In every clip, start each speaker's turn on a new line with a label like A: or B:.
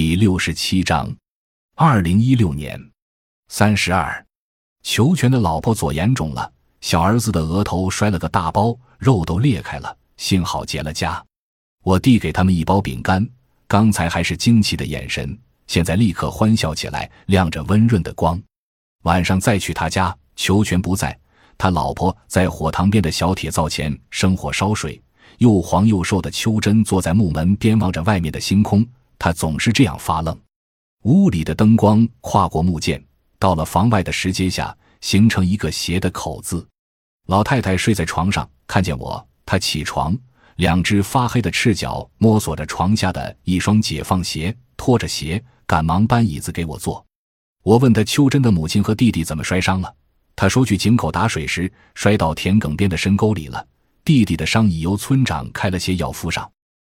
A: 第六十七章，二零一六年三十二，裘全的老婆左眼肿了，小儿子的额头摔了个大包，肉都裂开了，幸好结了痂。我递给他们一包饼干，刚才还是惊奇的眼神，现在立刻欢笑起来，亮着温润的光。晚上再去他家，裘全不在，他老婆在火塘边的小铁灶前生火烧水，又黄又瘦的秋珍坐在木门边望着外面的星空。他总是这样发愣。屋里的灯光跨过木剑，到了房外的石阶下，形成一个斜的口字。老太太睡在床上，看见我，她起床，两只发黑的赤脚摸索着床下的一双解放鞋，拖着鞋，赶忙搬椅子给我坐。我问她秋珍的母亲和弟弟怎么摔伤了，她说去井口打水时摔到田埂边的深沟里了。弟弟的伤已由村长开了些药敷上。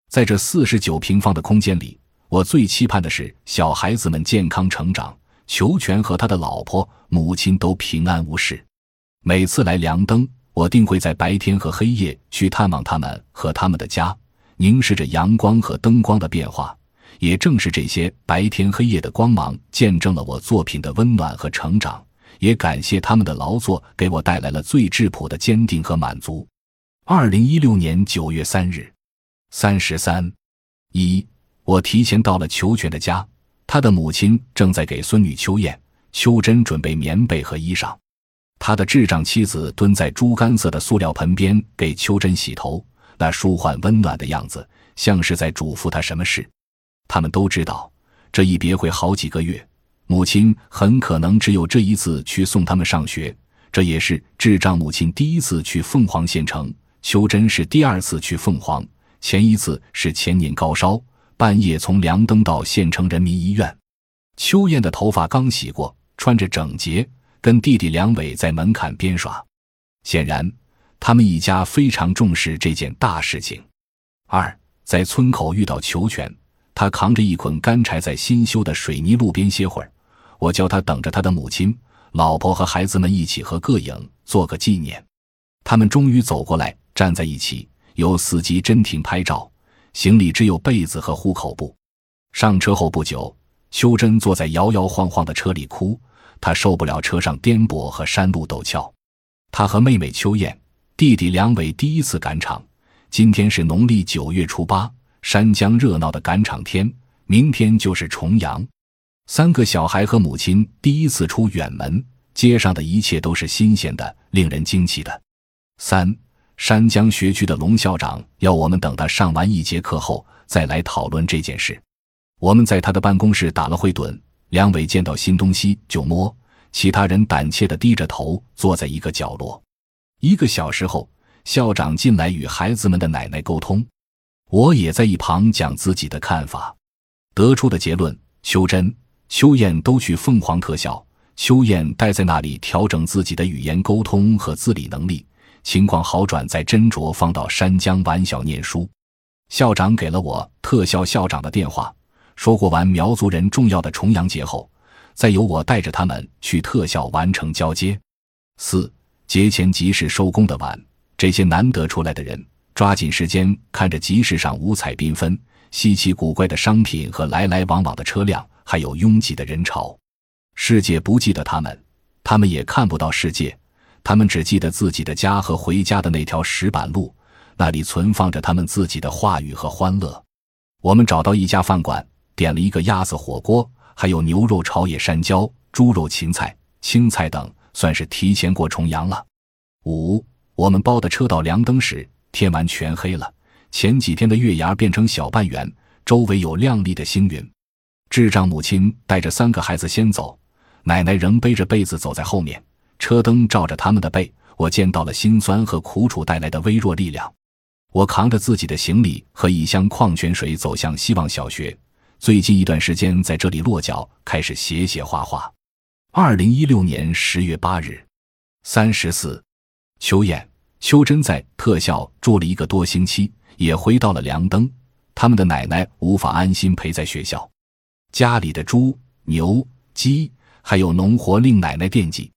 A: 在这四十九平方的空间里。我最期盼的是小孩子们健康成长，裘全和他的老婆、母亲都平安无事。每次来凉灯，我定会在白天和黑夜去探望他们和他们的家，凝视着阳光和灯光的变化。也正是这些白天黑夜的光芒，见证了我作品的温暖和成长。也感谢他们的劳作，给我带来了最质朴的坚定和满足。二零一六年九月三日，三十三一。我提前到了裘全的家，他的母亲正在给孙女秋燕、秋珍准备棉被和衣裳，他的智障妻子蹲在猪肝色的塑料盆边给秋珍洗头，那舒缓温暖的样子，像是在嘱咐她什么事。他们都知道，这一别会好几个月，母亲很可能只有这一次去送他们上学，这也是智障母亲第一次去凤凰县城，秋珍是第二次去凤凰，前一次是前年高烧。半夜从梁登到县城人民医院，秋燕的头发刚洗过，穿着整洁，跟弟弟梁伟在门槛边耍。显然，他们一家非常重视这件大事情。二在村口遇到裘全，他扛着一捆干柴在新修的水泥路边歇会儿，我叫他等着他的母亲、老婆和孩子们一起合个影，做个纪念。他们终于走过来，站在一起，由司机真挺拍照。行李只有被子和户口簿。上车后不久，秋珍坐在摇摇晃晃的车里哭，她受不了车上颠簸和山路陡峭。她和妹妹秋燕、弟弟梁伟第一次赶场。今天是农历九月初八，山江热闹的赶场天。明天就是重阳，三个小孩和母亲第一次出远门，街上的一切都是新鲜的，令人惊奇的。三。山江学区的龙校长要我们等他上完一节课后再来讨论这件事。我们在他的办公室打了会盹。梁伟见到新东西就摸，其他人胆怯地低着头坐在一个角落。一个小时后，校长进来与孩子们的奶奶沟通，我也在一旁讲自己的看法。得出的结论：秋珍、秋燕都去凤凰特校，秋燕待在那里调整自己的语言沟通和自理能力。情况好转，再斟酌放到山江晚小念书。校长给了我特校校长的电话，说过完苗族人重要的重阳节后，再由我带着他们去特校完成交接。四节前集市收工的晚，这些难得出来的人抓紧时间看着集市上五彩缤纷、稀奇古怪的商品和来来往往的车辆，还有拥挤的人潮。世界不记得他们，他们也看不到世界。他们只记得自己的家和回家的那条石板路，那里存放着他们自己的话语和欢乐。我们找到一家饭馆，点了一个鸭子火锅，还有牛肉炒野山椒、猪肉芹菜、青菜等，算是提前过重阳了。五，我们包的车到凉灯时，天完全黑了。前几天的月牙变成小半圆，周围有亮丽的星云。智障母亲带着三个孩子先走，奶奶仍背着被子走在后面。车灯照着他们的背，我见到了辛酸和苦楚带来的微弱力量。我扛着自己的行李和一箱矿泉水走向希望小学。最近一段时间在这里落脚，开始写写画画。二零一六年十月八日，三十四，秋燕、秋珍在特校住了一个多星期，也回到了凉灯。他们的奶奶无法安心陪在学校，家里的猪、牛、鸡还有农活令奶奶惦记。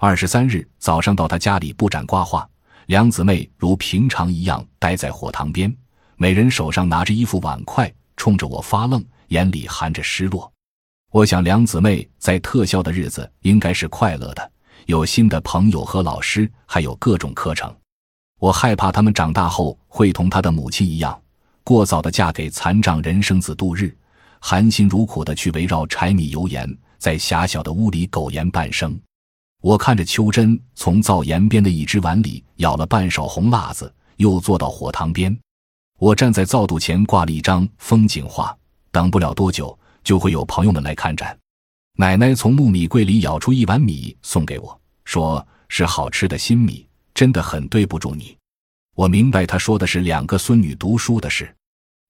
A: 二十三日早上到他家里布展挂画，两姊妹如平常一样待在火塘边，每人手上拿着一副碗筷，冲着我发愣，眼里含着失落。我想两姊妹在特校的日子应该是快乐的，有新的朋友和老师，还有各种课程。我害怕他们长大后会同她的母亲一样，过早的嫁给残障人生子度日，含辛茹苦的去围绕柴米油盐，在狭小的屋里苟延半生。我看着秋珍从灶沿边的一只碗里舀了半勺红辣子，又坐到火塘边。我站在灶肚前挂了一张风景画，等不了多久。就会有朋友们来看展。奶奶从木米柜里舀出一碗米送给我，说是好吃的新米，真的很对不住你。我明白她说的是两个孙女读书的事。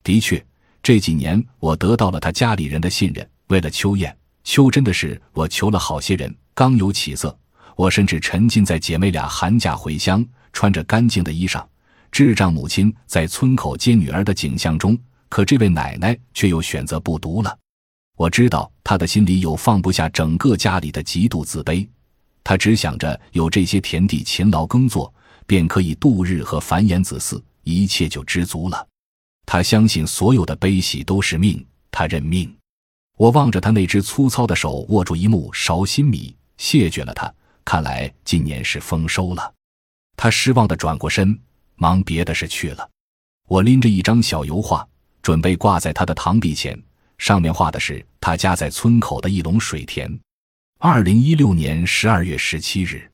A: 的确，这几年我得到了她家里人的信任。为了秋燕、秋真的事，我求了好些人，刚有起色。我甚至沉浸在姐妹俩寒假回乡，穿着干净的衣裳，智障母亲在村口接女儿的景象中。可这位奶奶却又选择不读了。我知道他的心里有放不下整个家里的极度自卑，他只想着有这些田地勤劳耕作，便可以度日和繁衍子嗣，一切就知足了。他相信所有的悲喜都是命，他认命。我望着他那只粗糙的手握住一木勺新米，谢绝了他。看来今年是丰收了。他失望地转过身，忙别的事去了。我拎着一张小油画，准备挂在他的堂壁前。上面画的是他家在村口的一垄水田。二零一六年十二月十七日。